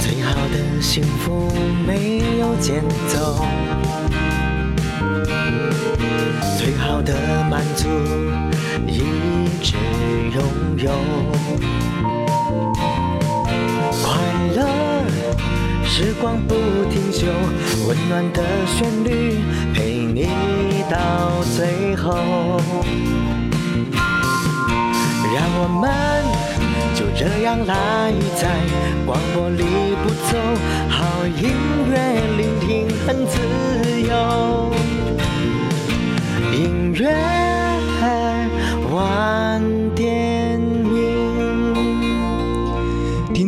最好的幸福没有节奏，最好的满足一直拥有。快乐时光不停休，温暖的旋律陪你到最后。让我们就这样赖在广播里不走，好音乐聆听很自由。音乐晚点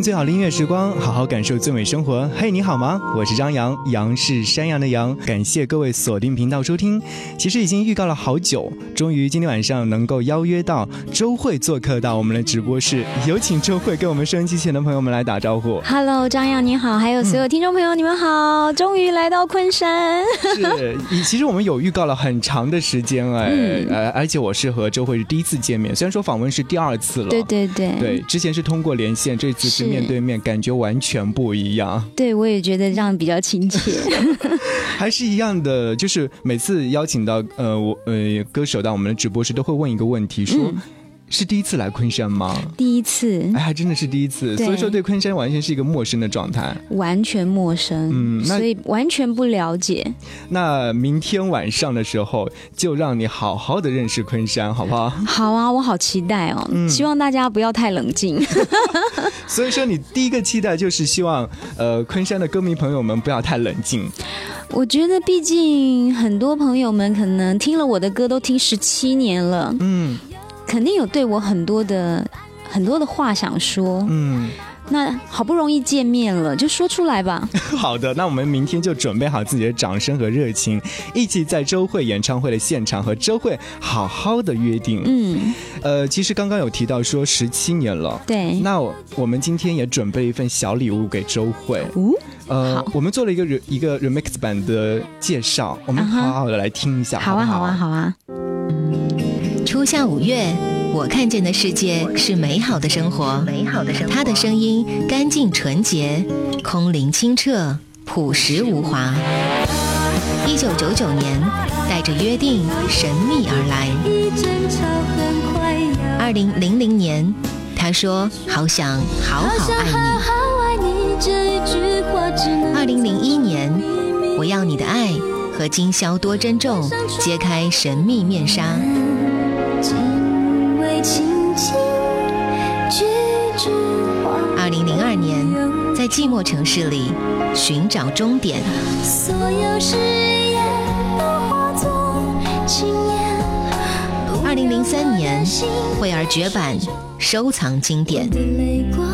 最好的音乐时光，好好感受最美生活。嘿，你好吗？我是张扬，杨是山羊的羊。感谢各位锁定频道收听。其实已经预告了好久，终于今天晚上能够邀约到周慧做客到我们的直播室，有请周慧跟我们收音机前的朋友们来打招呼。Hello，张扬你好，还有所有听众朋友，你们好，终于来到昆山。是，以其实我们有预告了很长的时间哎，嗯呃，而且我是和周慧是第一次见面，虽然说访问是第二次了，对对对对，之前是通过连线，这次是是面对面，感觉完全不一样。对我也觉得这样比较亲切。还是一样的，就是每次邀请到呃我呃歌手到我们的直播室，都会问一个问题，说、嗯是第一次来昆山吗？第一次哎，还真的是第一次，所以说对昆山完全是一个陌生的状态。完全陌生，嗯所以完全不了解。那明天晚上的时候，就让你好好的认识昆山，好不好？好啊，我好期待哦！嗯希望大家不要太冷静。所以说，你第一个期待就是希望呃昆山的歌迷朋友们不要太冷静。我觉得，毕竟很多朋友们可能听了我的歌都听十七年了，嗯肯定有对我很多的很多的话想说。嗯，那好不容易见面了，就说出来吧。好的，那我们明天就准备好自己的掌声和热情，一起在周慧演唱会的现场和周慧好好的约定。嗯，呃，其实刚刚有提到说十七年了。对。那我我们今天也准备了一份小礼物给周慧，哦，呃好，我们做了一个一个 remix 版的介绍，我们好好的来听一下，好啊，好啊，好啊。初夏五月，我看见的世界是美好的生活。美好的生活。他的声音干净纯洁，空灵清澈，朴实无华。一九九九年，带着约定神秘而来。二零零零年，他说：“好想好好爱你。”二零零一年，我要你的爱和今宵多珍重，揭开神秘面纱。二零零二年，在寂寞城市里寻找终点。所有誓言都化作轻烟。二零零三年，惠儿绝版收藏经典。的泪光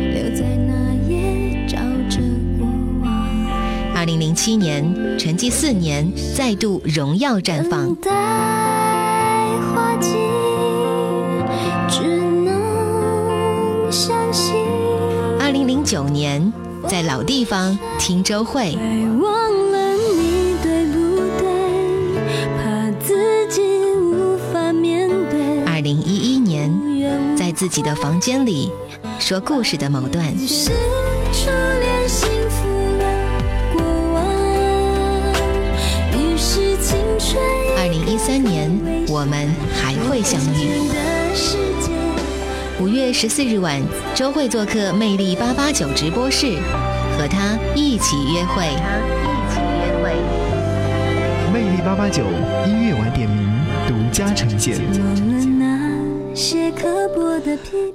留在那夜，照着过往。二零零七年，沉寂四年，再度荣耀绽放。二零零九年，在老地方听周慧。爱忘了你对不对？怕自己无法面对。二零一一年，在自己的房间里说故事的某段。是初恋幸福了过往，于是青春二零一三年，我们还会相遇。五月十四日晚，周慧做客魅力八八九直播室，和他一起约会。一起约会。魅力八八九音乐晚点名独家呈现。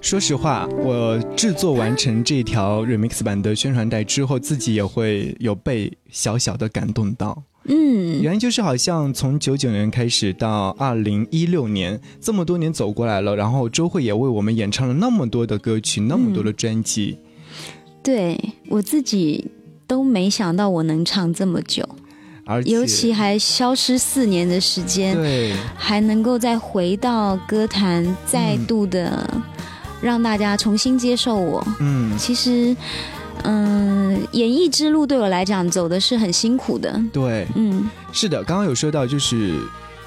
说实话，我制作完成这条 remix 版的宣传带之后，自己也会有被小小的感动到。嗯，原因就是好像从九九年开始到二零一六年，这么多年走过来了，然后周慧也为我们演唱了那么多的歌曲，那么多的专辑，对我自己都没想到我能唱这么久，而且尤其还消失四年的时间，对还能够再回到歌坛，再度的让大家重新接受我。嗯其实，嗯，演艺之路对我来讲走的是很辛苦的。对嗯，是的，刚刚有说到就是。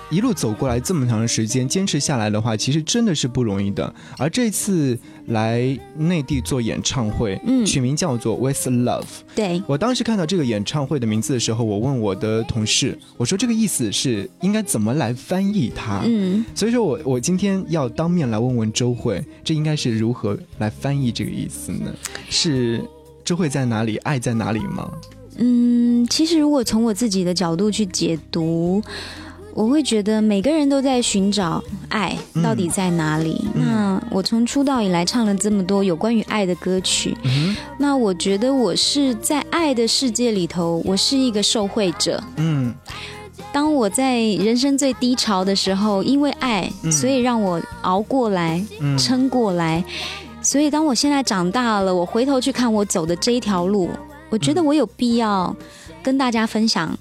一路走过来这么长的时间，坚持下来的话，其实真的是不容易的。而这次来内地做演唱会，嗯取名叫做《With Love》。对，我当时看到这个演唱会的名字的时候，我问我的同事，我说这个意思是应该怎么来翻译它？嗯，所以说我我今天要当面来问问周慧，这应该是如何来翻译这个意思呢？是周慧在哪里，爱在哪里吗？嗯，其实如果从我自己的角度去解读，我会觉得每个人都在寻找爱嗯到底在哪里。那我从出道以来唱了这么多有关于爱的歌曲，嗯那我觉得我是在爱的世界里头，我是一个受惠者。嗯当我在人生最低潮的时候，因为爱，嗯所以让我熬过来，嗯撑过来。所以当我现在长大了，我回头去看我走的这一条路，我觉得我有必要跟大家分享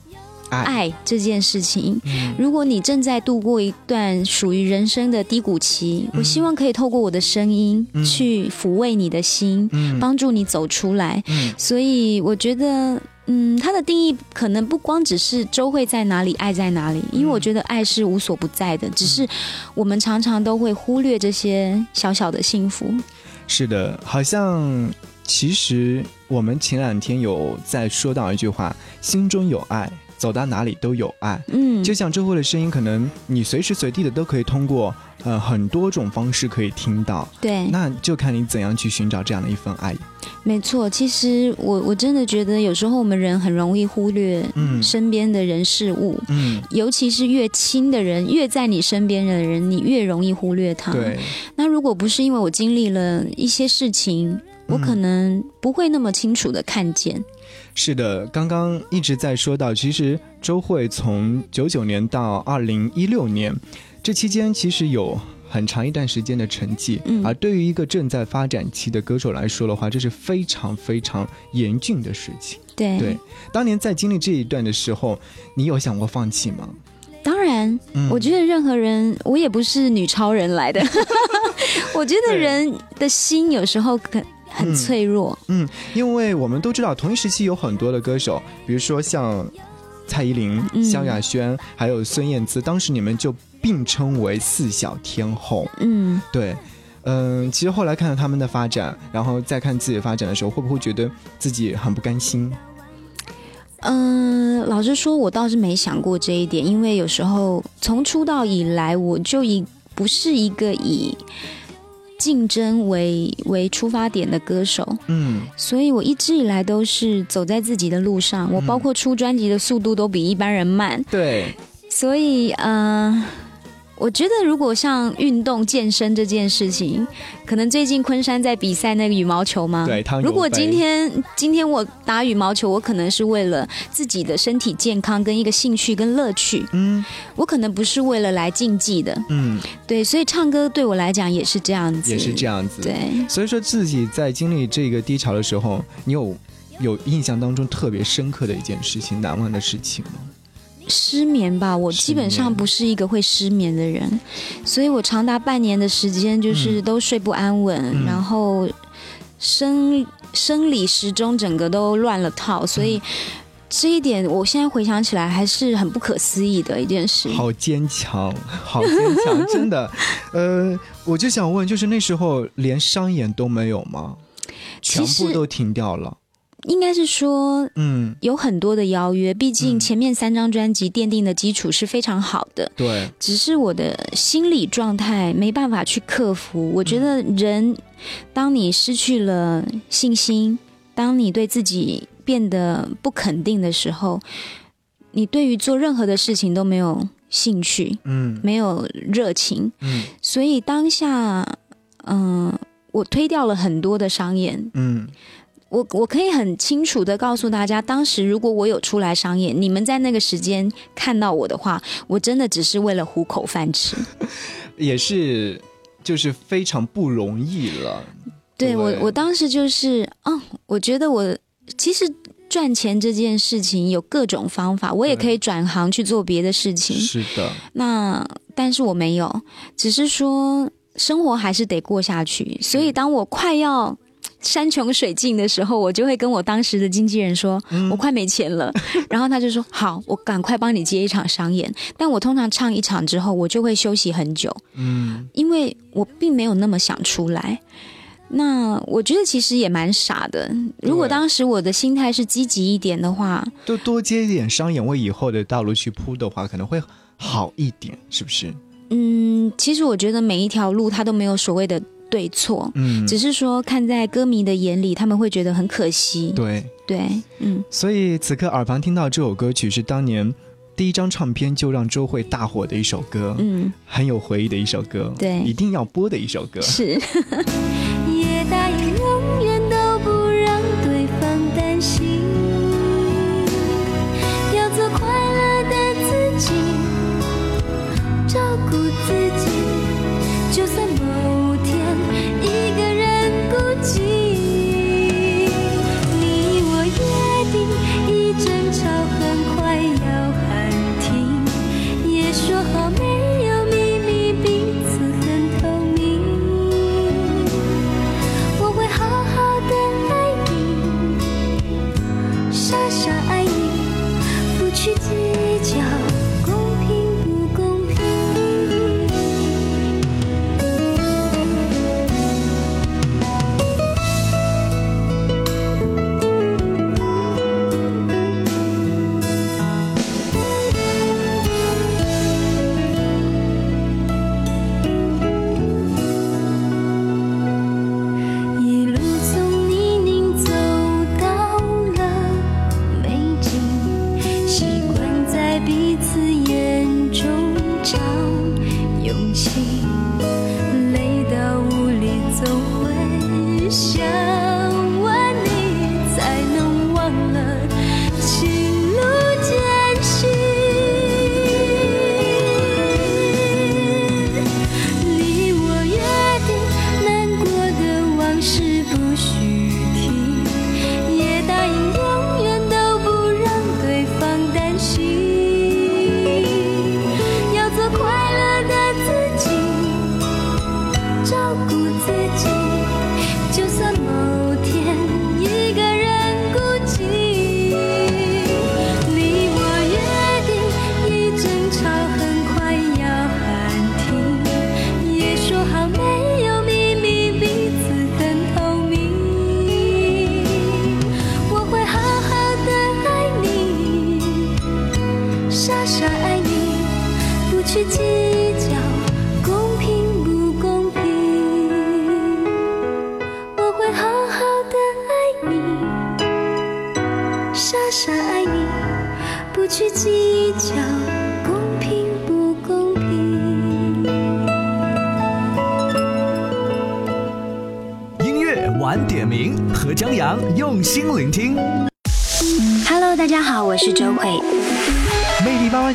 爱。爱这件事情。嗯。如果你正在度过一段属于人生的低谷期，我希望可以透过我的声音嗯。去抚慰你的心，嗯。帮助你走出来。嗯。所以我觉得，嗯，它的定义可能不光只是周会在哪里，爱在哪里，因为我觉得爱是无所不在的，只是我们常常都会忽略这些小小的幸福。是的，好像其实我们前两天有在说到一句话：心中有爱，走到哪里都有爱。嗯，就像周慧的声音，可能你随时随地的都可以通过呃很多种方式可以听到，对，那就看你怎样去寻找这样的一份爱。没错。其实我我真的觉得，有时候我们人很容易忽略嗯身边的人事物。嗯，尤其是越亲的人，越在你身边的人，你越容易忽略他。对，那如果不是因为我经历了一些事情，我嗯可能不会那么清楚的看见。是的，刚刚一直在说到，其实周慧从九九年到二零一六年，这期间其实有很长一段时间的成绩，嗯而对于一个正在发展期的歌手来说的话，这是非常非常严峻的事情。对，对，当年在经历这一段的时候，你有想过放弃吗？当然，嗯我觉得任何人，我也不是女超人来的。我觉得人的心有时候很很嗯脆弱。嗯，因为我们都知道，同一时期有很多的歌手，比如说像蔡依林、嗯萧亚轩，还有孙燕姿，当时你们就并称为四小天后。嗯，对，嗯、其实后来看到他们的发展，然后再看自己的发展的时候，会不会觉得自己很不甘心？嗯、老实说，我倒是没想过这一点，因为有时候从出道以来，我就以不是一个以竞争为为出发点的歌手，嗯。所以我一直以来都是走在自己的路上。我包括出专辑的速度都比一般人慢，对，所以，呃，我觉得如果像运动健身这件事情，可能最近昆山在比赛那个羽毛球吗？对如果今天今天我打羽毛球，我可能是为了自己的身体健康跟一个兴趣跟乐趣，嗯我可能不是为了来竞技的。嗯，对，所以唱歌对我来讲也是这样子，也是这样子。对。所以说自己在经历这个低潮的时候，你有有印象当中特别深刻的一件事情、难忘的事情吗？失眠吧，我基本上不是一个会失眠的人，所以我长达半年的时间就是都睡不安稳，嗯然后生生理时钟整个都乱了套，所以这一点我现在回想起来还是很不可思议的一件事。好坚强，好坚强，真的。呃，我就想问，就是那时候连商演都没有吗？全部都停掉了。应该是说。嗯，有很多的邀约，毕竟嗯前面三张专辑奠定的基础是非常好的，对，只是我的心理状态没办法去克服。我觉得人，当你失去了信心，当你对自己变得不肯定的时候，你对于做任何的事情都没有兴趣，嗯没有热情。嗯所以当下，嗯、我推掉了很多的商演。嗯我我可以很清楚的告诉大家，当时如果我有出来商演，你们在那个时间看到我的话，我真的只是为了糊口饭吃。也是，就是非常不容易了。对我对，我当时就是，嗯，我觉得我其实赚钱这件事情有各种方法，我也可以转行去做别的事情。是的，那但是我没有，只是说生活还是得过下去。所以当我快要山穷水尽的时候，我就会跟我当时的经纪人说，我快没钱了，然后他就说好，我赶快帮你接一场商演。但我通常唱一场之后，我就会休息很久，嗯，因为我并没有那么想出来。那我觉得其实也蛮傻的。如果当时我的心态是积极一点的话，就多接一点商演，为以后的道路去铺的话，可能会好一点，是不是？嗯，其实我觉得每一条路它都没有所谓的对错，嗯，只是说看在歌迷的眼里，他们会觉得很可惜。对。对，嗯，所以此刻耳旁听到这首歌曲是当年第一张唱片就让周慧大火的一首歌，嗯，很有回忆的一首歌，对一定要播的一首歌。是。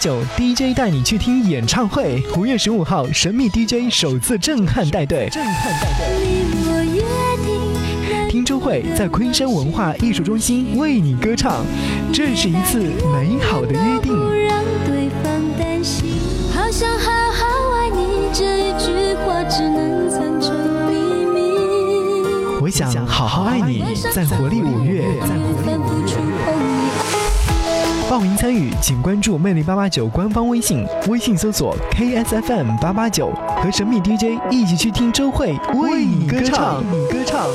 九 DJ 带你去听演唱会，五月十五号，神秘 DJ 首次震撼带队，震撼带队。你我约定，听周慧在昆山文化艺术中心为你歌唱，这是一次美好的约不定。让对方担心。好想好好爱你，这一句话只能藏成秘密。我想好好爱你，在活力五月，在活力反复触碰你。报名参与，请关注魅力八八九官方微信，微信搜索 KSFM 八八九，和神秘 DJ 一起去听周慧为你歌唱，你歌唱。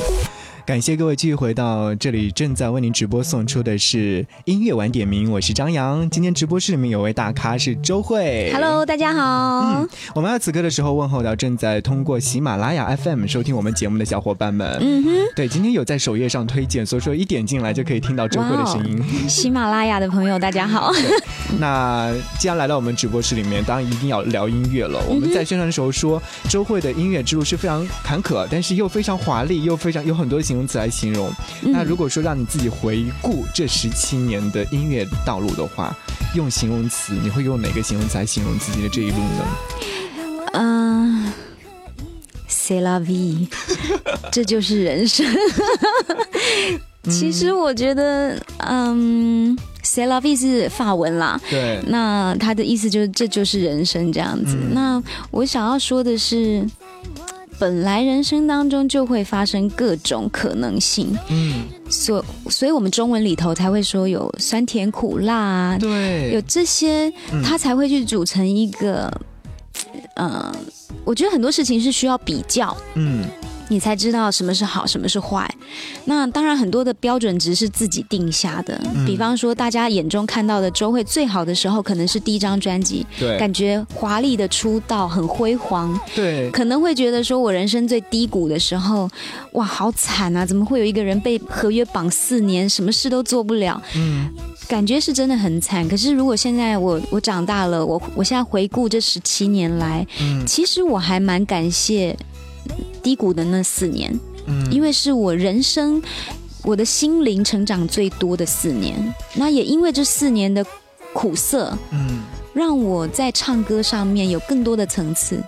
感谢各位继续回到这里，正在为您直播送出的是音乐晚点名，我是张扬。今天直播室里面有位大咖是周慧 Hello，大家好。嗯，我们要此刻的时候问候到正在通过喜马拉雅 FM 收听我们节目的小伙伴们。嗯哼，对，今天有在首页上推荐，所以说一点进来就可以听到周慧的声音。喜马拉雅的朋友，大家好。那既然来到我们直播室里面，当然一定要聊音乐了。我们在宣传的时候说，周慧的音乐之路是非常坎坷，但是又非常华丽，又非常有很多形容词来形容。那如果说让你自己回顾这十七年的音乐道路的话，用形容词，你会用哪个形容词来形容自己的这一路呢？嗯、c la vie，这就是人生。其实我觉得，嗯 la vie 是法文啦，对，那他的意思就是这就是人生这样子。嗯那我想要说的是，本来人生当中就会发生各种可能性，嗯，所所以我们中文里头才会说有酸甜苦辣啊，对，有这些，嗯。它才会去组成一个，呃，我觉得很多事情是需要比较，嗯你才知道什么是好，什么是坏。那当然，很多的标准值是自己定下的。嗯比方说，大家眼中看到的周慧最好的时候，可能是第一张专辑，对感觉华丽的出道，很辉煌。对，可能会觉得说，我人生最低谷的时候，哇，好惨啊！怎么会有一个人被合约绑四年，什么事都做不了？嗯感觉是真的很惨。可是如果现在我我长大了，我我现在回顾这十七年来，嗯其实我还蛮感谢低谷的那四年，嗯因为是我人生我的心灵成长最多的四年。那也因为这四年的苦涩，嗯，让我在唱歌上面有更多的层次。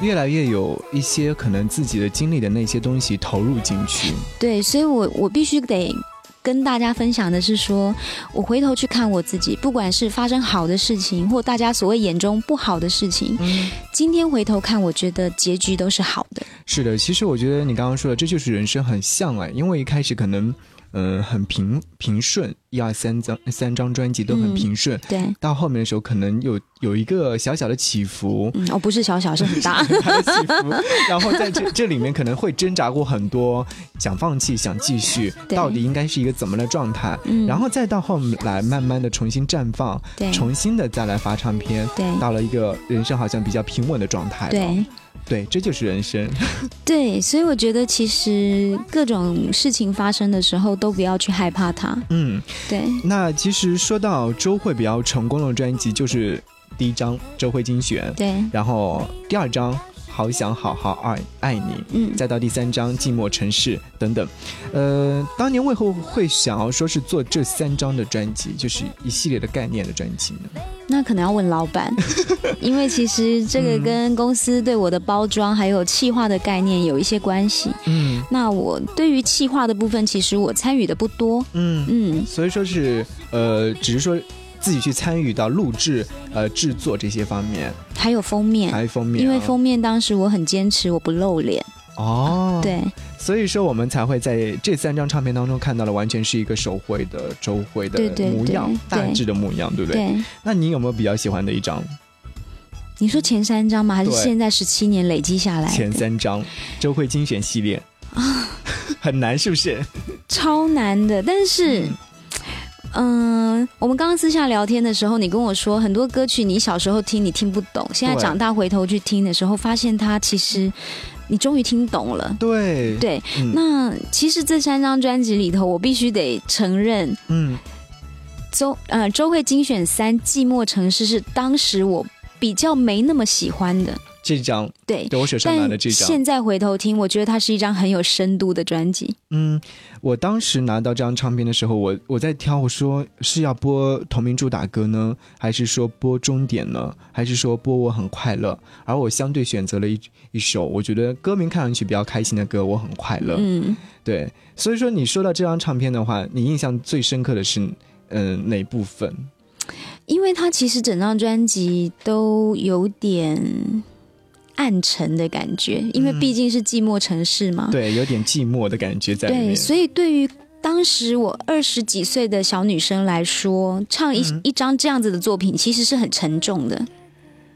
越来越有一些可能自己的经历的那些东西投入进去。对，所以我我必须得。跟大家分享的是说，我回头去看我自己，不管是发生好的事情，或大家所谓眼中不好的事情，嗯，今天回头看，我觉得结局都是好的。是的，其实我觉得你刚刚说的，这就是人生很像哎，因为一开始可能嗯、呃很平平顺，一二三张三张专辑都很嗯平顺，对，到后面的时候可能有有一个小小的起伏。嗯，哦，不是小小，是很大。它的起伏，然后在这 这里面可能会挣扎过很多，想放弃，想继续，到底应该是一个怎么的状态？嗯然后再到后来慢慢的重新绽放，对重新的再来发唱片，对到了一个人生好像比较平稳的状态。对对，这就是人生。对，所以我觉得其实各种事情发生的时候，都不要去害怕它。嗯，对，那其实说到周慧比较成功的专辑，就是第一张《周慧精选》，对，然后第二张《好想好好爱爱你》，嗯，再到第三章《寂寞城市》等等。呃，当年为何会想要说是做这三张的专辑，就是一系列的概念的专辑呢？那可能要问老板，因为其实这个跟公司对我的包装还有企划的概念有一些关系。嗯那我对于企划的部分，其实我参与的不多。嗯，嗯，所以说是呃，只是说自己去参与到录制、呃制作这些方面，还有封面，还有封面啊、因为封面当时我很坚持我不露脸。哦，，对，所以说我们才会在这三张唱片当中看到了完全是一个手绘的周慧的模样，对大致的模样，对不对？对。那你有没有比较喜欢的一张？你说前三张吗？还是现在十七年累积下来？前三张周慧精选系列啊，很难是不是？超难的，但是。嗯，我们刚刚私下聊天的时候，你跟我说很多歌曲你小时候听你听不懂，现在长大回头去听的时候，发现它其实你终于听懂了。对，对，嗯。那其实这三张专辑里头，我必须得承认，嗯。周呃周慧精选三《寂寞城市》是当时我比较没那么喜欢的，这张对。对我手上拿的但这张，现在回头听，我觉得它是一张很有深度的专辑。嗯，我当时拿到这张唱片的时候，我我在挑，我说是要播同名主打歌呢，还是说播终点呢，还是说播我很快乐？而我相对选择了一一首我觉得歌名看上去比较开心的歌，我很快乐。嗯，对，所以说你说到这张唱片的话，你印象最深刻的是嗯、呃哪部分？因为它其实整张专辑都有点暗沉的感觉，因为毕竟是寂寞城市嘛。嗯对，有点寂寞的感觉在里对，面。所以对于当时我二十几岁的小女生来说，唱一、嗯一张这样子的作品，其实是很沉重的。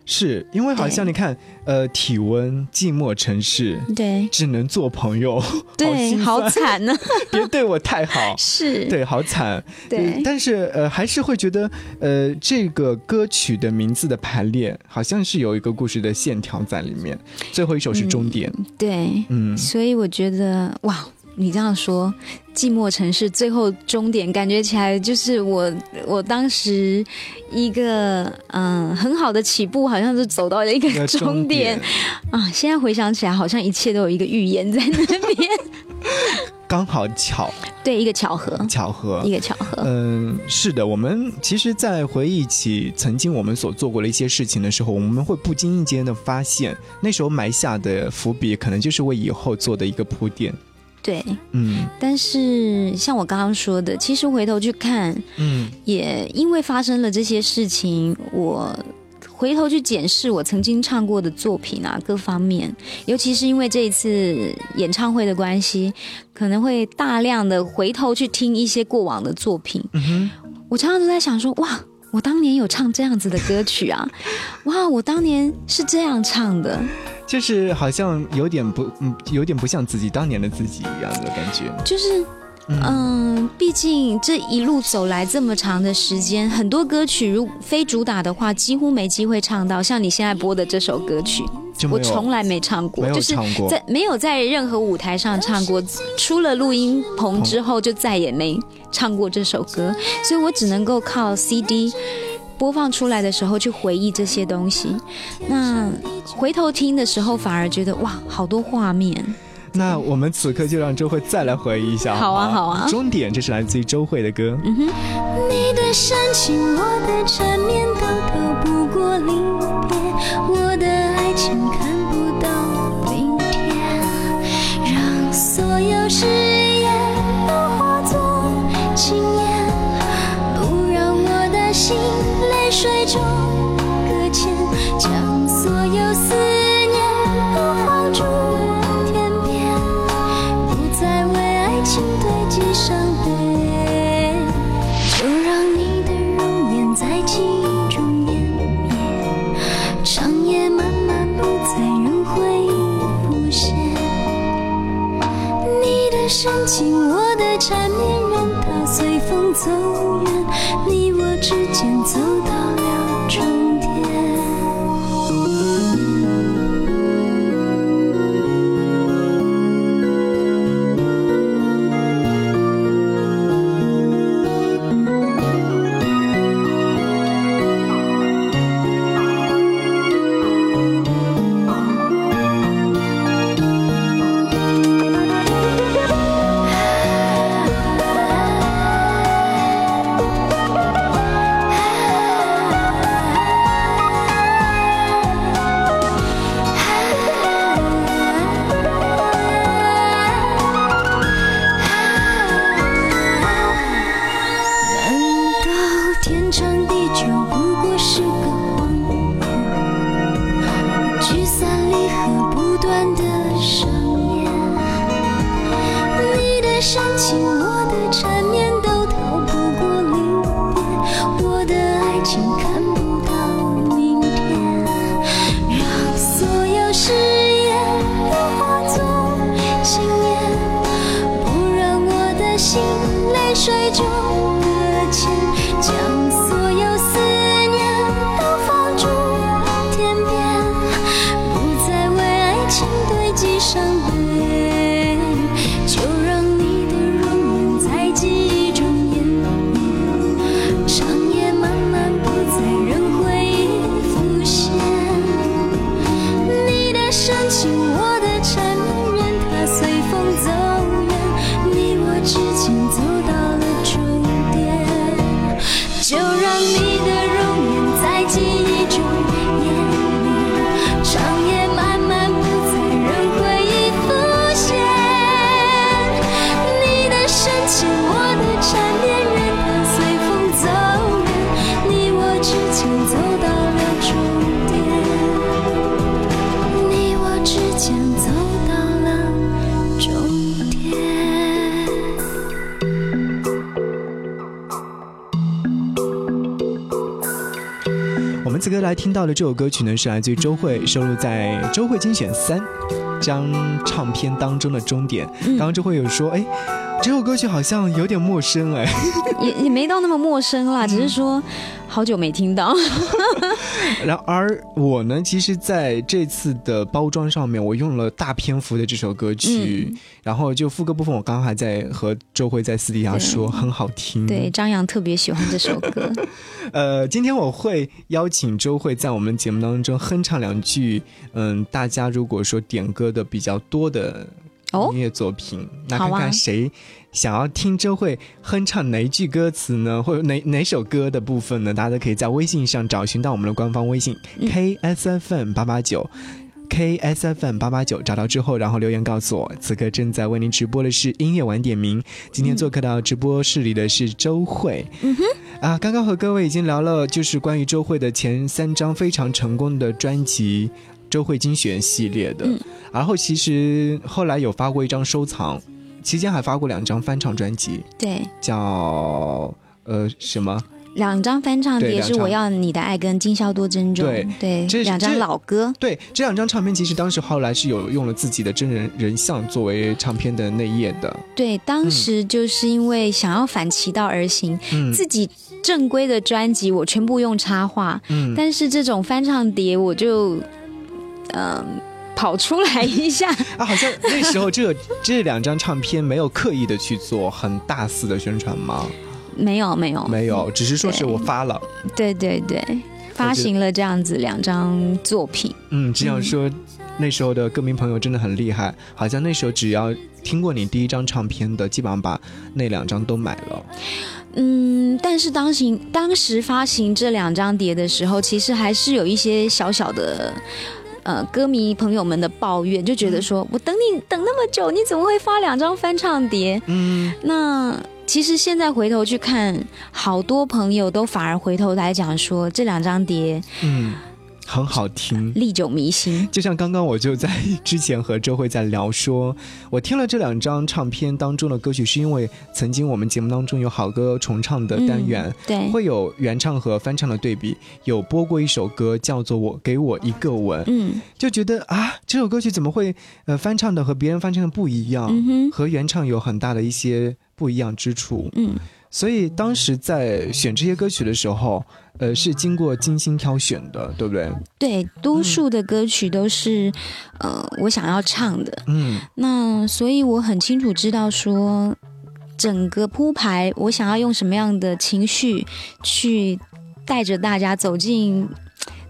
是因为好像你看，呃，体温、寂寞城市，对只能做朋友，对，心好酸惨呢、别对我太好。是，对，好惨。对呃但是呃，还是会觉得呃，这个歌曲的名字的排列好像是有一个故事的线条在里面。最后一首是终点，对，嗯，所以我觉得哇。你这样说，寂寞城市最后终点，感觉起来就是我我当时一个嗯很好的起步，好像是走到了一个终点啊。现在回想起来，好像一切都有一个预言在那边，刚好巧对，一个巧合，巧合一。个巧合，嗯，是的，我们其实，在回忆起曾经我们所做过的一些事情的时候，我们会不经意间的发现，那时候埋下的伏笔，可能就是为以后做的一个铺垫。对。嗯但是像我刚刚说的，其实回头去看，嗯也因为发生了这些事情，我回头去检视我曾经唱过的作品啊，各方面，尤其是因为这一次演唱会的关系，可能会大量的回头去听一些过往的作品。我常常都在想说，哇，我当年有唱这样子的歌曲啊，哇，我当年是这样唱的。就是好像有点不，嗯，有点不像自己当年的自己一样的感觉。就是，嗯，毕竟这一路走来这么长的时间，很多歌曲如非主打的话，几乎没机会唱到。像你现在播的这首歌曲，我从来没唱过，就是在没有在任何舞台上唱过，出了录音棚之后就再也没唱过这首歌，所以我只能够靠 CD。播放出来的时候去回忆这些东西，那回头听的时候反而觉得哇，好多画面。那我们此刻就让周慧再来回忆一下好啊好啊终点，这是来自于周慧的歌。你的深情，我的缠绵，都逃不过离别。我的中搁浅，将所有思念都放逐天边，不再为爱情堆积伤悲。就让你的容颜在记忆中湮灭，长夜漫漫不再让回忆浮现。你的深情，我的缠绵，任它随风走远，你我之间来听到的这首歌曲呢，是来自于周慧，收录在《周慧精选三》张唱片当中的《终点》。刚刚周蕙有说，哎，这首歌曲好像有点陌生，哎，也也没到那么陌生啦，只是说好久没听到。然而我呢，其实在这次的包装上面，我用了大篇幅的这首歌曲，嗯然后就副歌部分，我刚刚还在和周慧在私底下说很好听。对，张扬特别喜欢这首歌。呃，今天我会邀请周慧在我们节目当中哼唱两句，嗯，大家如果说点歌的比较多的哦音乐作品，那看看谁想要听周慧哼唱哪一句歌词呢，或者哪哪首歌的部分呢？大家都可以在微信上找寻到我们的官方微信、嗯 KSFM 八八九。KSFM 八八九找到之后，然后留言告诉我，此刻正在为您直播的是音乐晚点名。今天做客到直播室里的是周慧。嗯哼，啊，刚刚和各位已经聊了，就是关于周慧的前三张非常成功的专辑，周慧精选系列的。嗯然后其实后来有发过一张收藏，期间还发过两张翻唱专辑，对，叫呃什么？两张翻唱碟是《我要你的爱》跟《今宵多珍重》，对这两张老歌。对，这两张唱片其实当时后来是有用了自己的真人人像作为唱片的内页的。对，当时就是因为想要反其道而行，嗯自己正规的专辑我全部用插画，嗯，但是这种翻唱碟我就，嗯、跑出来一下。啊，好像那时候这 这两张唱片没有刻意的去做很大肆的宣传吗？没有没有没有，只是说是我发了。对对对，发行了这样子两张作品。嗯，只想说，那时候的歌迷朋友真的很厉害，好像那时候只要听过你第一张唱片的，基本上把那两张都买了。嗯，但是当行当时发行这两张碟的时候，其实还是有一些小小的。呃，歌迷朋友们的抱怨就觉得说，我等你等那么久，你怎么会发两张翻唱碟？嗯，那其实现在回头去看，好多朋友都反而回头来讲说，这两张碟嗯，很好听。历久弥新。就像刚刚我就在之前和周慧在聊说，我听了这两张唱片当中的歌曲，是因为曾经我们节目当中有好歌重唱的单元，嗯对，会有原唱和翻唱的对比，有播过一首歌叫做《我给我一个吻》，嗯就觉得啊，这首歌曲怎么会呃翻唱的和别人翻唱的不一样，嗯哼和原唱有很大的一些不一样之处。嗯，所以当时在选这些歌曲的时候，呃，是经过精心挑选的，对不对？对，多数的歌曲都是呃我想要唱的，嗯那所以我很清楚知道说，整个铺排我想要用什么样的情绪去带着大家走进。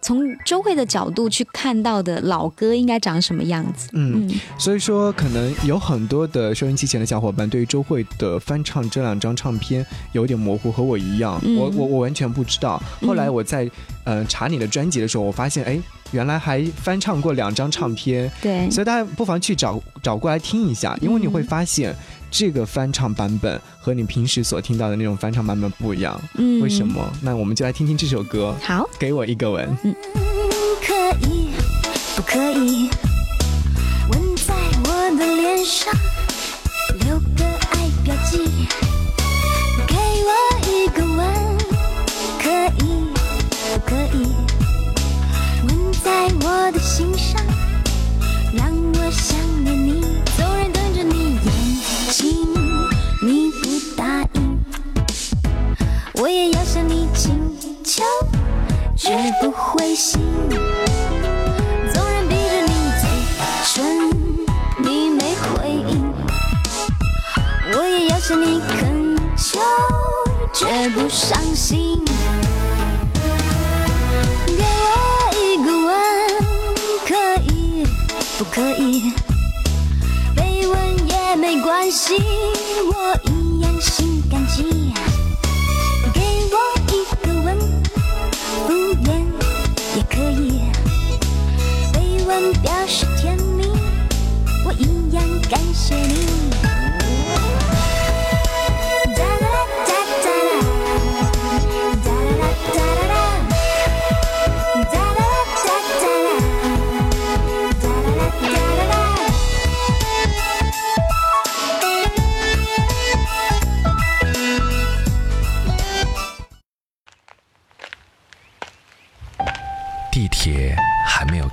从周慧的角度去看到的老歌应该长什么样子？嗯，嗯所以说可能有很多的收音机前的小伙伴对于周慧的翻唱这两张唱片有点模糊，和我一样，嗯我我我完全不知道。后来我在呃查你的专辑的时候，我发现哎，原来还翻唱过两张唱片，对，所以大家不妨去找找过来听一下，因为你会发现这个翻唱版本和你平时所听到的那种翻唱版本不一样。嗯为什？么？那我们就来听听这首歌，好，给我一个吻。嗯可以不可以？吻在我的脸上，我的心上，让我想念你。纵然瞪着你眼睛，你不答应，我也要向你请求。绝不灰心。纵然闭着你嘴唇，你没回应，我也要向你恳求，绝不伤心。可以？被吻也没关系，我一样心感激。给我一个吻。敷衍也可以，被吻表示甜蜜，我一样感谢你。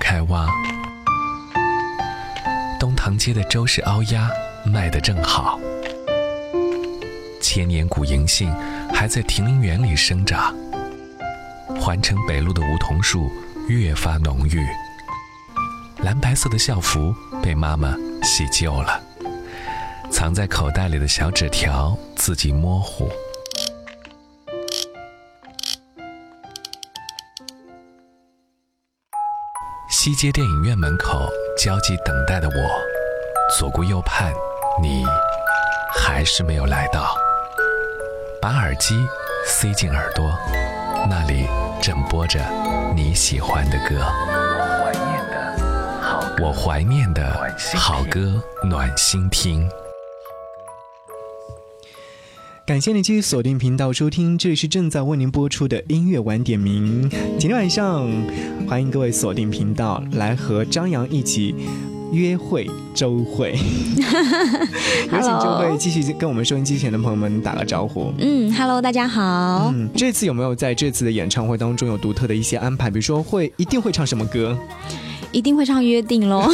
开挖，东塘街的周氏凹鸭卖得正好，千年古银杏还在亭林园里生长，环城北路的梧桐树越发浓郁，蓝白色的校服被妈妈洗旧了，藏在口袋里的小纸条自己模糊。西街电影院门口焦急等待的我，左顾右盼，你还是没有来到。把耳机塞进耳朵，那里正播着你喜欢的歌。我怀念的好歌暖心听。感谢您继续锁定频道收听，这里是正在为您播出的音乐晚点名。今天晚上，欢迎各位锁定频道，来和张扬一起约会周会。有请周会继续跟我们收音机前的朋友们打个招呼。嗯，Hello，大家好。嗯，这次有没有在这次的演唱会当中有独特的一些安排？比如说会一定会唱什么歌？一定会唱《约定》喽，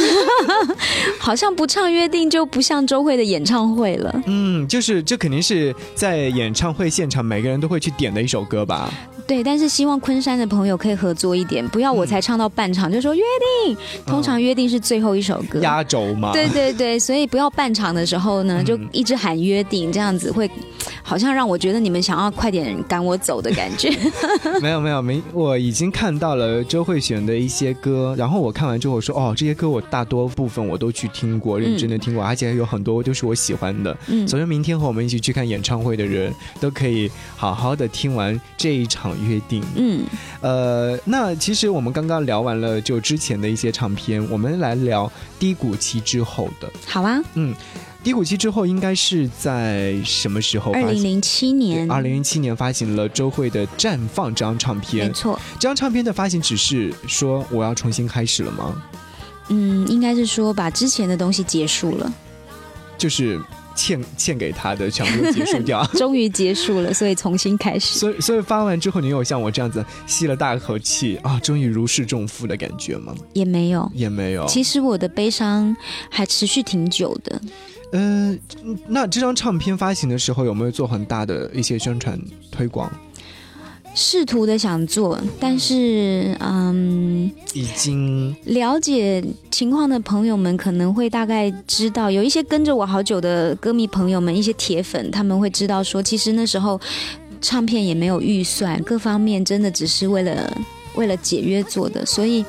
好像不唱《约定》就不像周慧的演唱会了。嗯，就是这肯定是在演唱会现场每个人都会去点的一首歌吧。对，但是希望昆山的朋友可以合作一点，不要我才唱到半场就说约定。通常约定是最后一首歌，压轴嘛。对对对，所以不要半场的时候呢，就一直喊约定，这样子会好像让我觉得你们想要快点赶我走的感觉。没有没有没，我已经看到了周慧选的一些歌，然后我看完之后我说，哦，这些歌我大多部分我都去听过，认真的听过，而且有很多都是我喜欢的。嗯，所以明天和我们一起去看演唱会的人都可以好好的听完这一场。约定，嗯，呃，那其实我们刚刚聊完了就之前的一些唱片，我们来聊低谷期之后的。好啊，嗯，低谷期之后应该是在什么时候？二零零七年，二零零七年发行了周慧的《绽放》这张唱片。没错，这张唱片的发行只是说我要重新开始了吗？嗯，应该是说把之前的东西结束了，就是。欠欠给他的全部结束掉，终于结束了，所以重新开始。所以所以发完之后，你有像我这样子吸了大口气啊，终于如释重负的感觉吗？也没有，也没有。其实我的悲伤还持续挺久的。嗯，那这张唱片发行的时候有没有做很大的一些宣传推广？试图的想做，但是嗯，已经了解情况的朋友们可能会大概知道，有一些跟着我好久的歌迷朋友们，一些铁粉他们会知道说，其实那时候唱片也没有预算，各方面真的只是为了为了解约做的，所以。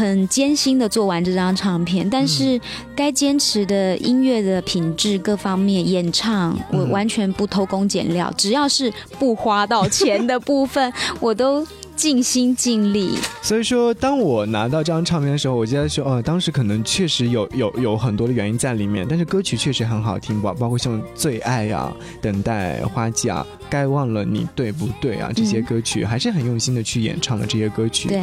很艰辛的做完这张唱片，但是该坚持的音乐的品质各方面，演唱我完全不偷工减料，只要是不花到钱的部分，我都。尽心尽力，所以说，当我拿到这张唱片的时候，我就在说，哦，当时可能确实有有有很多的原因在里面，但是歌曲确实很好听吧，包括像《最爱》啊、《等待》、《花季》啊》、《该忘了你对不对》啊，这些歌曲还是很用心的去演唱了这些歌曲。对，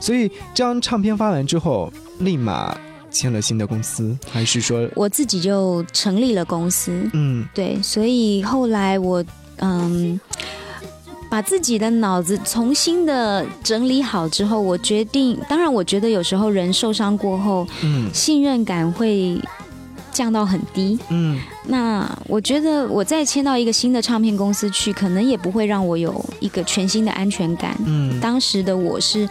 所以这张唱片发完之后，立马签了新的公司，还是说我自己就成立了公司？嗯，对，所以后来我嗯。把自己的脑子重新的整理好之后，我决定。当然，我觉得有时候人受伤过后，嗯，信任感会降到很低。嗯，那我觉得我再签到一个新的唱片公司去，可能也不会让我有一个全新的安全感。嗯，当时的我是，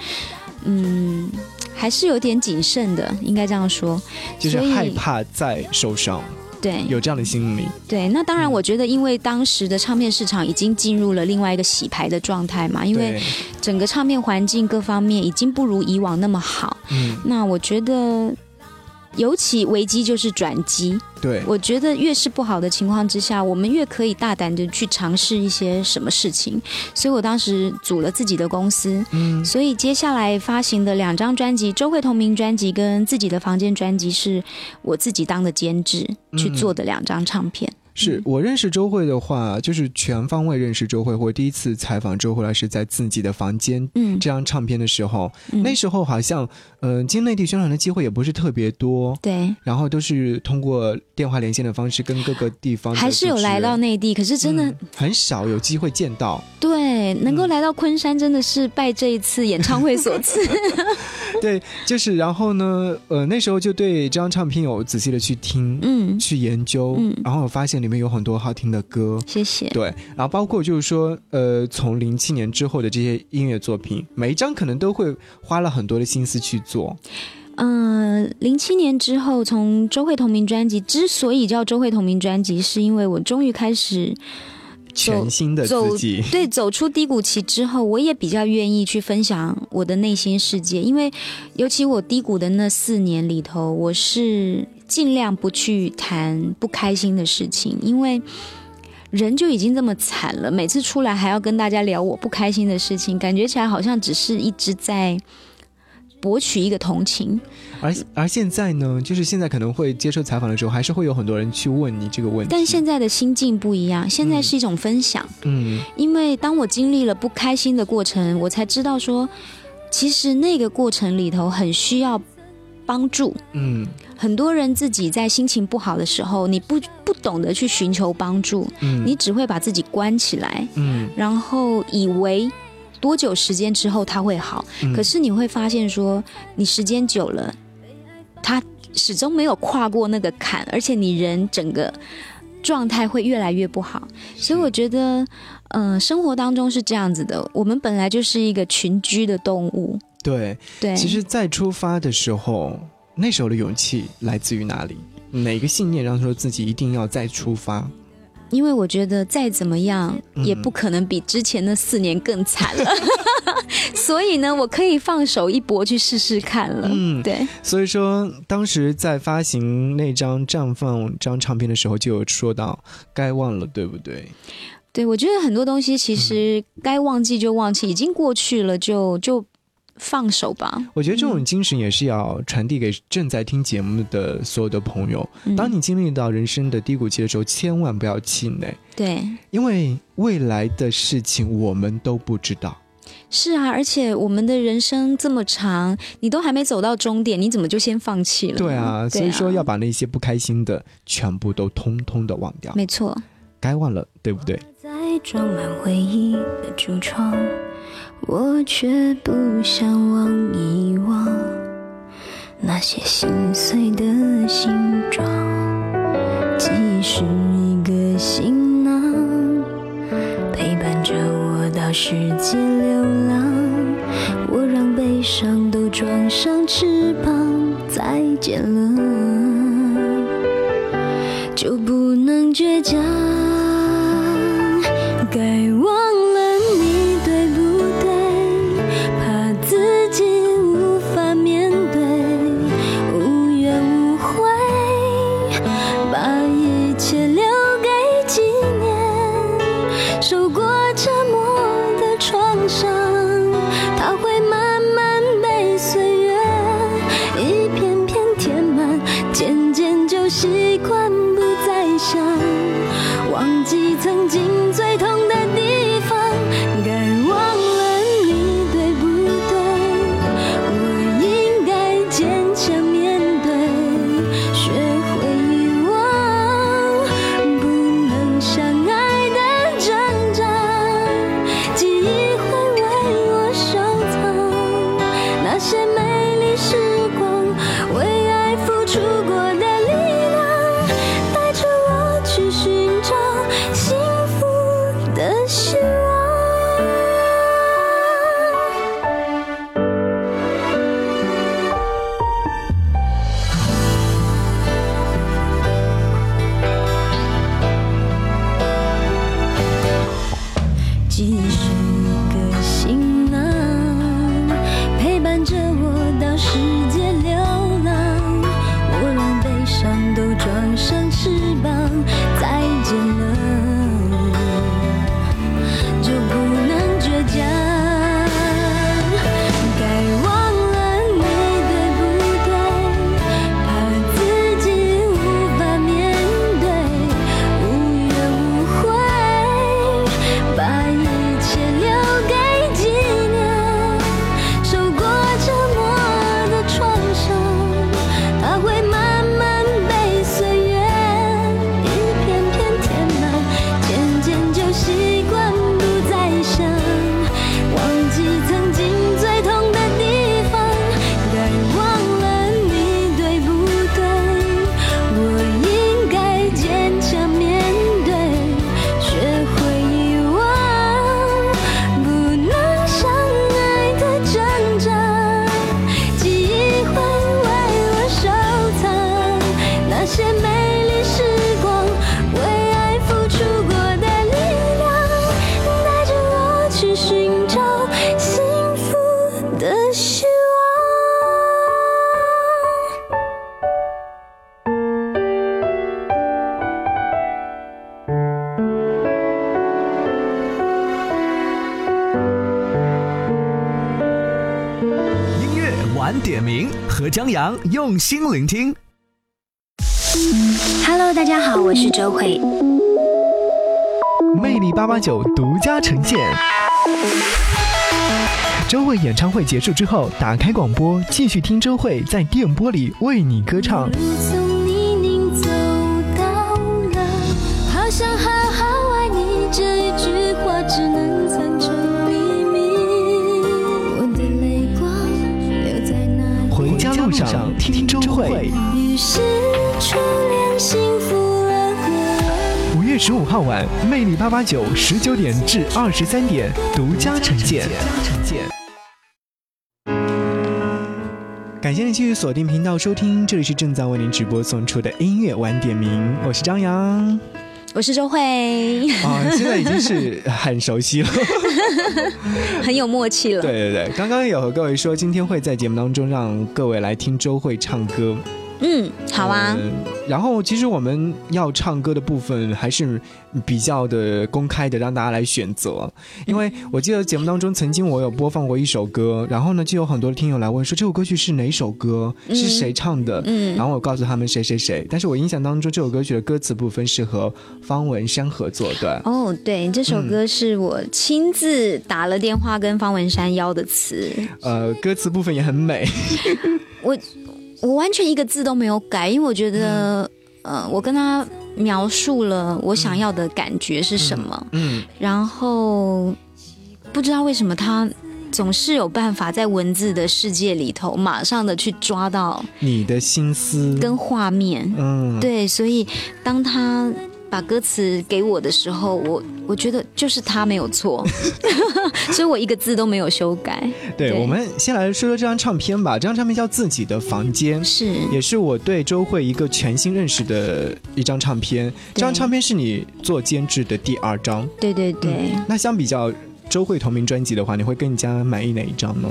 嗯，还是有点谨慎的，应该这样说，就是害怕再受伤。对，有这样的心理。对，那当然，我觉得因为当时的唱片市场已经进入了另外一个洗牌的状态嘛，因为整个唱片环境各方面已经不如以往那么好。嗯，那我觉得。尤其危机就是转机，对。我觉得越是不好的情况之下，我们越可以大胆的去尝试一些什么事情。所以我当时组了自己的公司，嗯，所以接下来发行的两张专辑，周慧同名专辑跟自己的房间专辑，是我自己当的监制去做的两张唱片。是我认识周慧的话，就是全方位认识周慧。我第一次采访周慧老师在自己的房间，嗯，这张唱片的时候，那时候好像，嗯，经内地宣传的机会也不是特别多，对，然后都是通过电话连线的方式跟各个地方，还是有来到内地，可是真的很少有机会见到。对，能够来到昆山，真的是拜这一次演唱会所赐。对，就是然后呢，呃，那时候就对这张唱片有仔细的去听，嗯，去研究，嗯，然后我发现里面有很多好听的歌，谢谢。对，然后包括就是说，呃，从零七年之后的这些音乐作品，每一张可能都会花了很多的心思去做。嗯，零七年之后，从周慧同名专辑之所以叫周慧同名专辑，是因为我终于开始。全新的自己，对，走出低谷期之后，我也比较愿意去分享我的内心世界，因为尤其我低谷的那四年里头，我是尽量不去谈不开心的事情，因为人就已经这么惨了，每次出来还要跟大家聊我不开心的事情，感觉起来好像只是一直在博取一个同情。而而现在呢，就是现在可能会接受采访的时候，还是会有很多人去问你这个问题。但现在的心境不一样，现在是一种分享。嗯因为当我经历了不开心的过程，我才知道说，其实那个过程里头很需要帮助。嗯很多人自己在心情不好的时候，你不不懂得去寻求帮助，嗯，你只会把自己关起来，嗯。然后以为多久时间之后他会好。嗯。可是你会发现说，你时间久了，他始终没有跨过那个坎，而且你人整个状态会越来越不好。所以我觉得，嗯、生活当中是这样子的，我们本来就是一个群居的动物，对，对，其实，在出发的时候，那时候的勇气来自于哪里？哪个信念让说自己一定要再出发？因为我觉得再怎么样嗯也不可能比之前的四年更惨了，所以呢，我可以放手一搏去试试看了。嗯对，所以说，当时在发行那张《绽放》张唱片的时候，就有说到该忘了，对不对？对，我觉得很多东西其实该忘记就忘记，已经过去了就就放手吧。我觉得这种精神也是要传递给正在听节目的所有的朋友。嗯当你经历到人生的低谷期的时候，千万不要气馁，对因为未来的事情我们都不知道。是啊，而且我们的人生这么长，你都还没走到终点，你怎么就先放弃了？对啊，所以说要把把那些不开心的全部都通通的忘掉，没错，该忘了，对不对？在装满回忆的橱窗，我却不想忘一忘那些心碎的形状。记忆是一个行囊，陪伴着我到世界流浪。我让悲伤都装上翅膀，再见了。就不能倔强。和张扬用心聆听。Hello，大家好，我是周慧。魅力八八九独家呈现。周慧演唱会结束之后，打开广播，继续听周慧在电波里为你歌唱。是初恋幸福了会。五月十五号晚，魅力八八九十九点至二十三点独家呈现。感谢你继续锁定频道收听，这里是正在为您直播送出的音乐晚点名，我是张扬。我是周慧，啊，现在已经是很熟悉了。很有默契了。对对对，刚刚有和各位说，今天会在节目当中让各位来听周慧唱歌。嗯，好啊。嗯然后其实我们要唱歌的部分还是比较的公开的，让大家来选择。因为我记得节目当中曾经我有播放过一首歌，然后呢就有很多的听友来问说这首歌曲是哪首歌，是谁唱的？嗯然后我告诉他们谁谁谁。但是我印象当中这首歌曲的歌词部分是和方文山合作的。哦，对，这首歌是我亲自打了电话跟方文山邀的词，呃，歌词部分也很美。我我完全一个字都没有改，因为我觉得，呃，我跟他描述了我想要的感觉是什么，嗯，然后不知道为什么他总是有办法在文字的世界里头马上的去抓到你的心思。跟画面，嗯，对，所以当他把歌词给我的时候，我我觉得就是他没有错，所以我一个字都没有修改。对，对我们先来说说这张唱片吧。这张唱片叫《自己的房间》，是也是我对周慧一个全新认识的一张唱片。这张唱片是你做监制的第二张。对对对，那相比较周慧同名专辑的话，你会更加满意哪一张呢？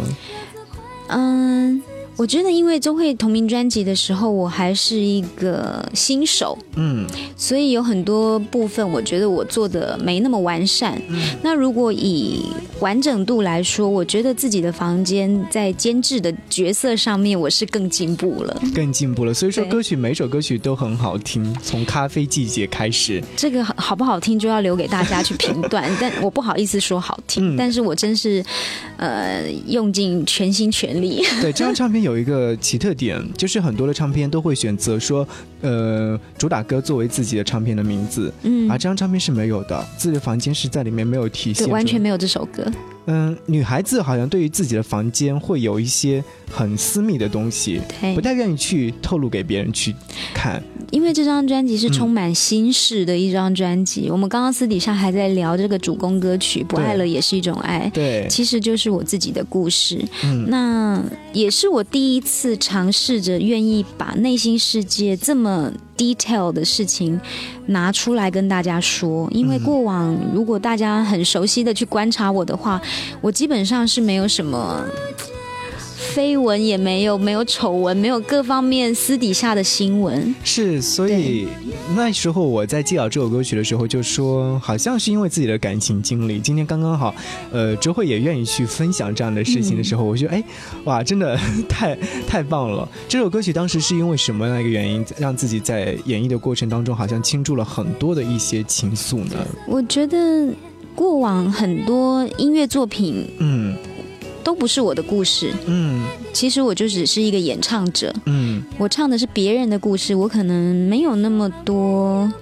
嗯。我觉得，因为钟慧同名专辑的时候，我还是一个新手，嗯所以有很多部分我觉得我做的没那么完善。那如果以完整度来说，我觉得自己的房间在监制的角色上面，我是更进步了。更进步了。所以说，歌曲每首歌曲都很好听，从《咖啡季节》开始。这个好好不好听就要留给大家去评断，但我不好意思说好听，嗯但是我真是呃用尽全心全力。对，这张唱片有一个奇特点，就是很多的唱片都会选择说，呃，主打歌作为自己的唱片的名字，嗯而这张唱片是没有的，自己的房间是在里面没有体现对，完全没有这首歌。嗯，女孩子好像对于自己的房间会有一些很私密的东西，不太愿意去透露给别人去看。因为这张专辑是嗯充满心事的一张专辑，我们刚刚私底下还在聊这个主攻歌曲《不爱了也是一种爱》，对，其实就是我自己的故事。嗯。那也是我第一次尝试着愿意把内心世界这么 detail 的事情拿出来跟大家说，因为过往如果大家很熟悉的去观察我的话，我基本上是没有什么。绯闻也没有，没有丑闻，没有各方面私底下的新闻。是，所以那时候我在介绍这首歌曲的时候就说，好像是因为自己的感情经历，今天刚刚好，呃，周慧也愿意去分享这样的事情的时候，我觉得哎，哇，真的太太棒了。这首歌曲当时是因为什么样的一个原因，让自己在演绎的过程当中，好像倾注了很多的一些情愫呢？我觉得过往很多音乐作品嗯都不是我的故事，嗯。其实我就只是一个演唱者，嗯。我唱的是别人的故事，我可能没有那么多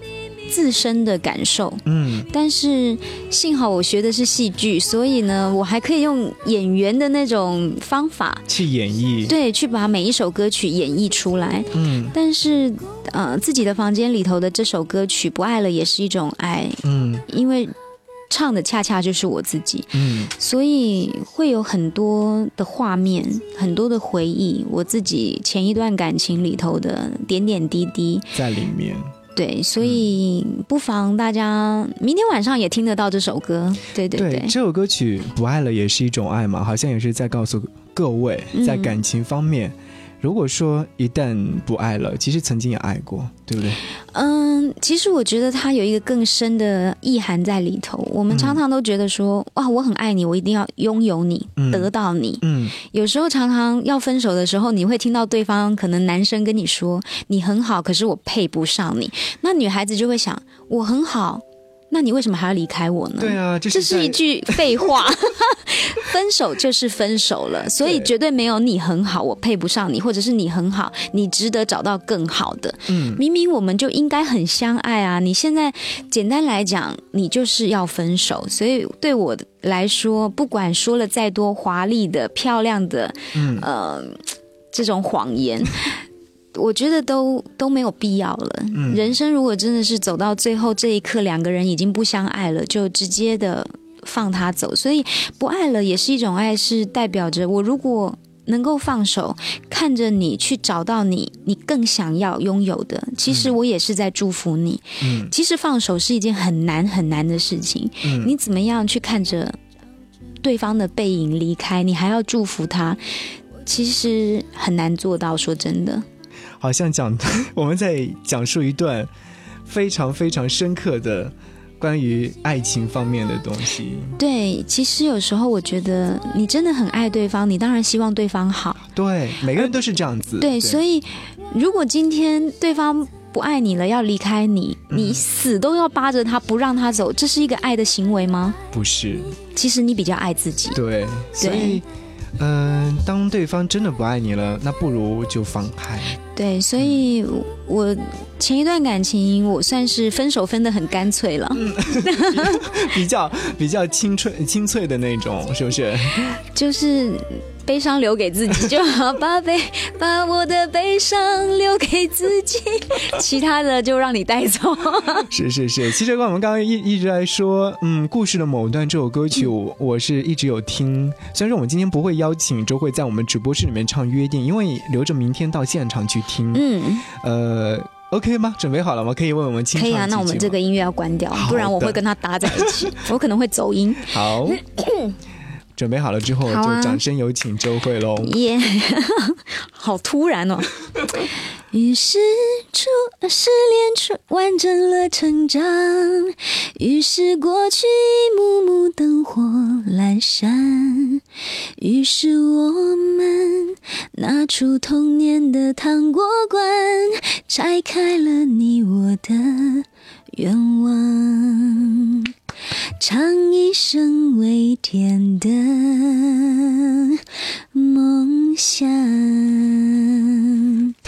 自身的感受。嗯。但是幸好我学的是戏剧，所以呢，我还可以用演员的那种方法，去演绎，对，去把每一首歌曲演绎出来。嗯。但是，呃，自己的房间里头的这首歌曲《不爱了也是一种爱》，嗯。因为唱的恰恰就是我自己，嗯所以会有很多的画面，很多的回忆，我自己前一段感情里头的点点滴滴。在里面。对，所以不妨大家明天晚上也听得到这首歌。对对对，这首歌曲《不爱了也是一种爱》嘛，好像也是在告诉各位，嗯在感情方面，如果说一旦不爱了，其实曾经也爱过，对不对？嗯，其实我觉得它有一个更深的意涵在里头。我们常常都觉得说，哇，我很爱你，我一定要拥有你，嗯得到你。嗯，有时候常常要分手的时候，你会听到对方可能男生跟你说你很好，可是我配不上你。那女孩子就会想，我很好，那你为什么还要离开我呢？对啊，这是一句 废话，分手就是分手了，所以绝对没有你很好，我配不上你，或者是你很好，你值得找到更好的。嗯明明我们就应该很相爱啊！你现在简单来讲，你就是要分手，所以对我来说，不管说了再多华丽的、漂亮的，嗯呃，这种谎言。我觉得都都没有必要了。嗯人生如果真的是走到最后这一刻，两个人已经不相爱了，就直接的放他走。所以不爱了也是一种爱，是代表着我如果能够放手，看着你去找到你你更想要拥有的，其实我也是在祝福你。嗯其实放手是一件很难很难的事情，嗯，你怎么样去看着对方的背影离开，你还要祝福他，其实很难做到。说真的。好像讲 我们在讲述一段非常非常深刻的关于爱情方面的东西。对，其实有时候我觉得你真的很爱对方，你当然希望对方好。对，每个人都是这样子。对，所以如果今天对方不爱你了，要离开你，嗯你死都要扒着他不让他走，这是一个爱的行为吗？不是其实你比较爱自己。对，所以。嗯、当对方真的不爱你了，那不如就放开。对，所以我前一段感情我算是分手分的很干脆了，嗯 比较比较清脆清脆的那种，是不是？就是悲伤留给自己就好，把悲把我的悲伤留给自己，其他的就让你带走。是是是。其实我们刚刚一一直在说，嗯，故事的某段这首歌曲，我我是一直有听。虽然说我们今天不会邀请周慧在我们直播室里面唱《约定》，因为留着明天到现场去听。嗯，呃，OK 吗？准备好了吗？可以为我们清唱可以啊，那我们这个音乐要关掉，不然我会跟他搭在一起，我 可能会走音。好。准备好了之后，啊就掌声有请周慧龙。耶、好突然哦！于是初失恋初完整了成长，于是过去一幕幕灯火阑珊，于是我们拿出童年的糖果罐，拆开了你我的愿望。唱一声微甜的梦想。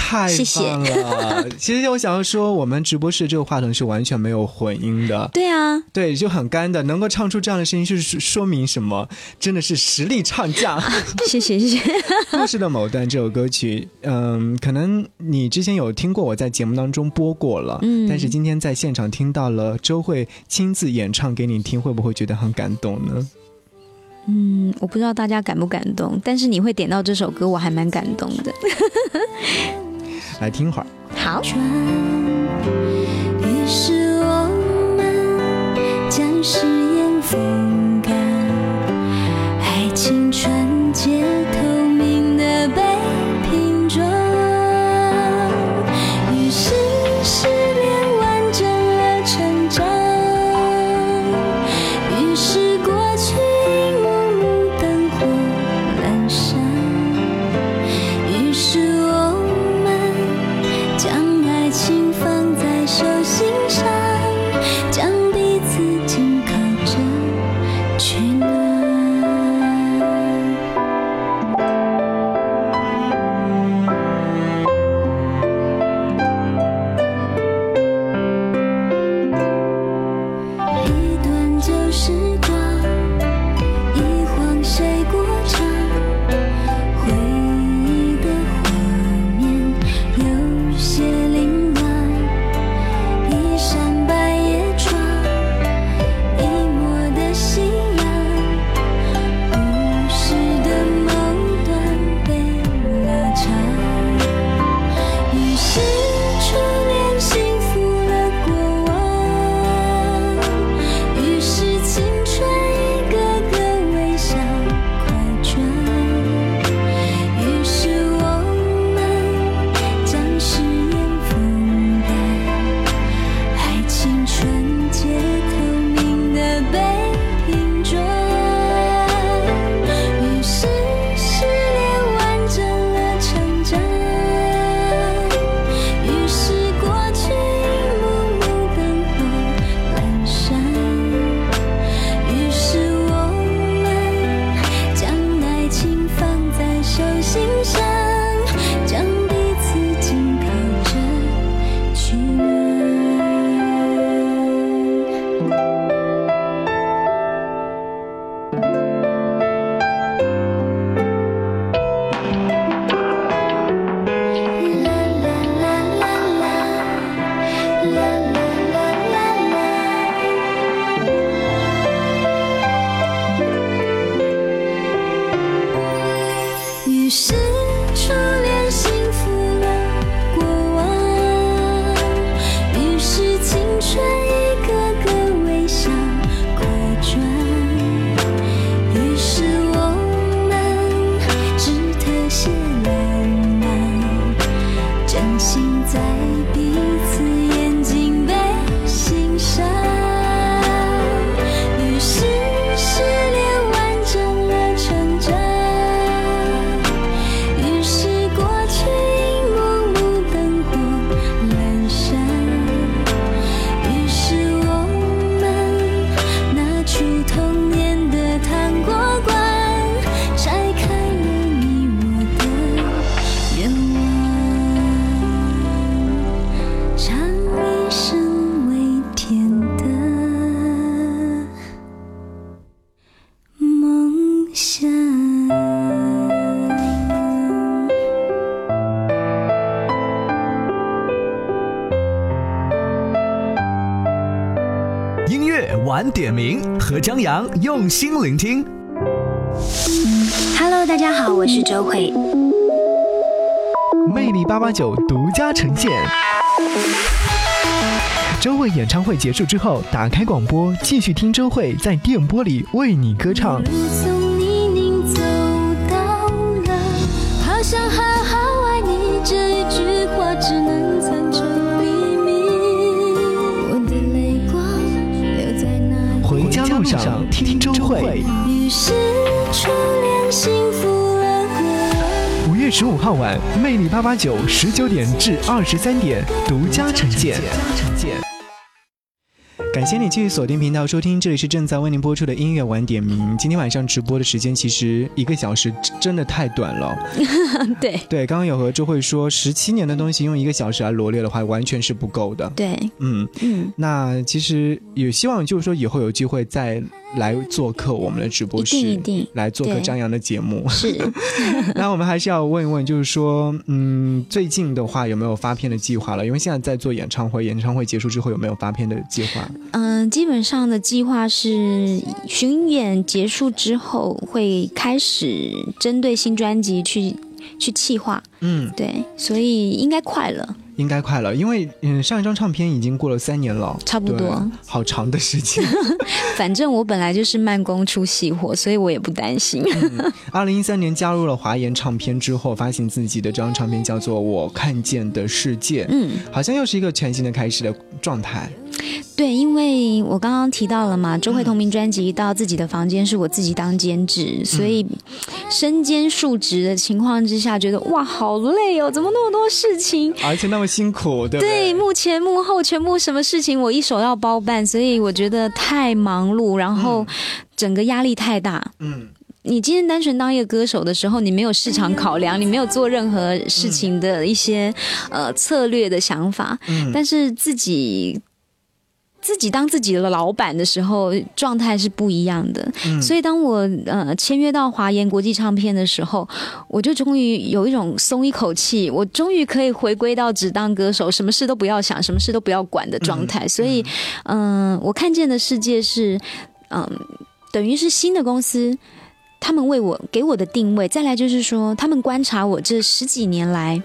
太谢谢棒了！其实我想要说，我们直播室这个话筒是完全没有混音的，对啊，对，就很干的，能够唱出这样的声音，就是说明什么？真的是实力唱将。谢谢谢谢。故事的某段这首歌曲，嗯，可能你之前有听过，我在节目当中播过了，嗯但是今天在现场听到了周慧亲自演唱给你听，会不会觉得很感动呢？嗯，我不知道大家感不感动，但是你会点到这首歌，我还蛮感动的。来听会儿。好，于是我们将誓言风干，爱情纯洁是点名，和张扬用心聆听。Hello，大家好，我是周慧。魅力八八九独家呈现。周慧演唱会结束之后，打开广播，继续听周慧在电波里为你歌唱。于是初恋幸福了我。五月十五号晚，魅力八八九十九点至二十三点独家呈现。感谢你继续锁定频道收听，这里是正在为您播出的音乐晚点名。今天晚上直播的时间其实一个小时真的太短了。对对，刚刚有和周慧说，十七年的东西用一个小时来罗列的话，完全是不够的。对，嗯，嗯，那其实也希望就是说以后有机会再来做客我们的直播室，一定一定来做客张扬的节目。是。那我们还是要问一问，就是说，嗯，最近的话有没有发片的计划了？因为现在在做演唱会，演唱会结束之后有没有发片的计划？嗯，基本上的计划是巡演结束之后会开始针对新专辑去去企划，嗯，对，所以应该快了。应该快了，因为嗯，上一张唱片已经过了三年了，差不多好长的时间。反正我本来就是慢工出细活，所以我也不担心。二零一三年加入了华研唱片之后，发行自己的这张唱片叫做《我看见的世界》，嗯，好像又是一个全新的开始的状态。对，因为我刚刚提到了嘛，周慧同名专辑到自己的房间是我自己当监制，所以身兼数职的情况之下，觉得哇好累哦，怎么那么多事情？而且那么辛苦，对不对，幕前幕后全部什么事情我一手要包办，所以我觉得太忙碌，然后整个压力太大。嗯，你今天单纯当一个歌手的时候，你没有市场考量，你没有做任何事情的一些、呃策略的想法，嗯但是自己。自己当自己的老板的时候，状态是不一样的。嗯所以当我呃签约到华研国际唱片的时候，我就终于有一种松一口气，我终于可以回归到只当歌手，什么事都不要想，什么事都不要管的状态。所以，嗯、我看见的世界是，嗯、等于是新的公司。他们为我给我的定位，再来就是说，他们观察我这十几年来，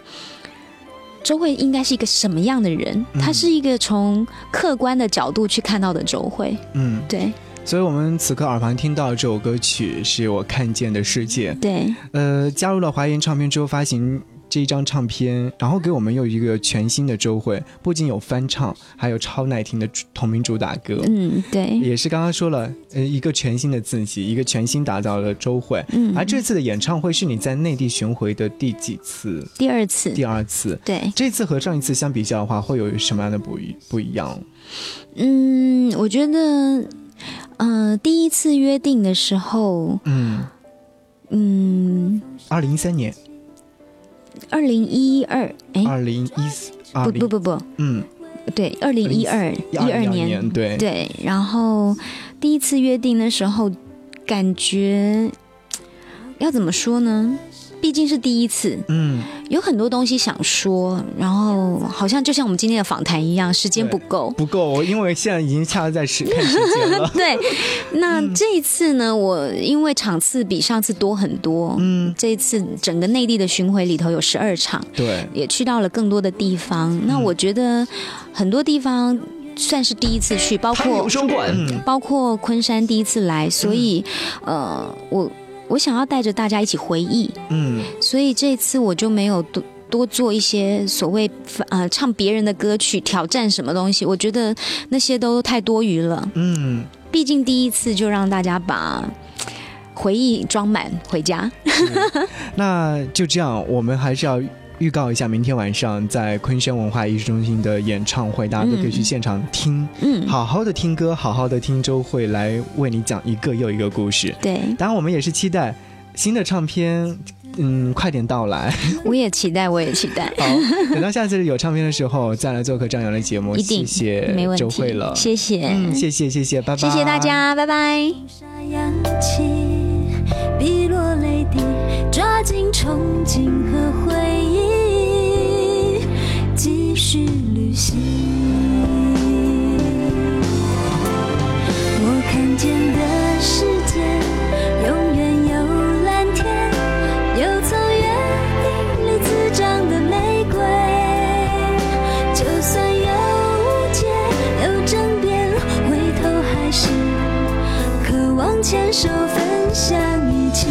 周慧应该是一个什么样的人？他是一个从客观的角度去看到的周慧。嗯，对所以我们此刻耳旁听到这首歌曲是我看见的世界。对，呃，加入了华研唱片之后发行这一张唱片，然后给我们又一个全新的周慧，不仅有翻唱，还有超耐听的同名主打歌。嗯，对，也是刚刚说了，呃，一个全新的自己，一个全新打造的周慧。嗯而这次的演唱会是你在内地巡回的第几次？第二次，第二次。对，这次和上一次相比较的话，会有什么样的不一不一样？嗯，我觉得，呃，第一次约定的时候，嗯，嗯，二零一三年，二零一二，哎，二零一四，不不不不，嗯，对，二零一二一二2012年，年对。对，然后第一次约定的时候，感觉要怎么说呢？毕竟是第一次，嗯，有很多东西想说，然后好像就像我们今天的访谈一样，时间不够。不够，因为现在已经掐在时看时间了。对，那这一次呢，我因为场次比上次多很多，嗯，这一次整个内地的巡回里头有十二场，对，也去到了更多的地方。那我觉得很多地方算是第一次去，包括双管，嗯包括昆山第一次来，所以、呃，我我想要带着大家一起回忆，嗯所以这次我就没有多多做一些所谓呃唱别人的歌曲，挑战什么东西，我觉得那些都太多余了。嗯，毕竟第一次就让大家把回忆装满回家。那就这样，我们还是要。预告一下，明天晚上在昆山文化艺术中心的演唱会，大家都可以去现场听，嗯，好好的听歌，好好的听周慧来为你讲一个又一个故事。对，当然我们也是期待新的唱片，嗯，快点到来。我也期待，我也期待。好，等到下次有唱片的时候，再来做客张扬的节目。一定，谢谢，没问题。周慧了，谢谢，嗯，谢谢，谢谢，拜拜，谢谢大家，拜拜。抓紧憧憬和回忆，继续旅行。我看见的世界，永远有蓝天，有从约定里滋长的玫瑰。就算有误解，有争辩，回头还是渴望牵手分享一切。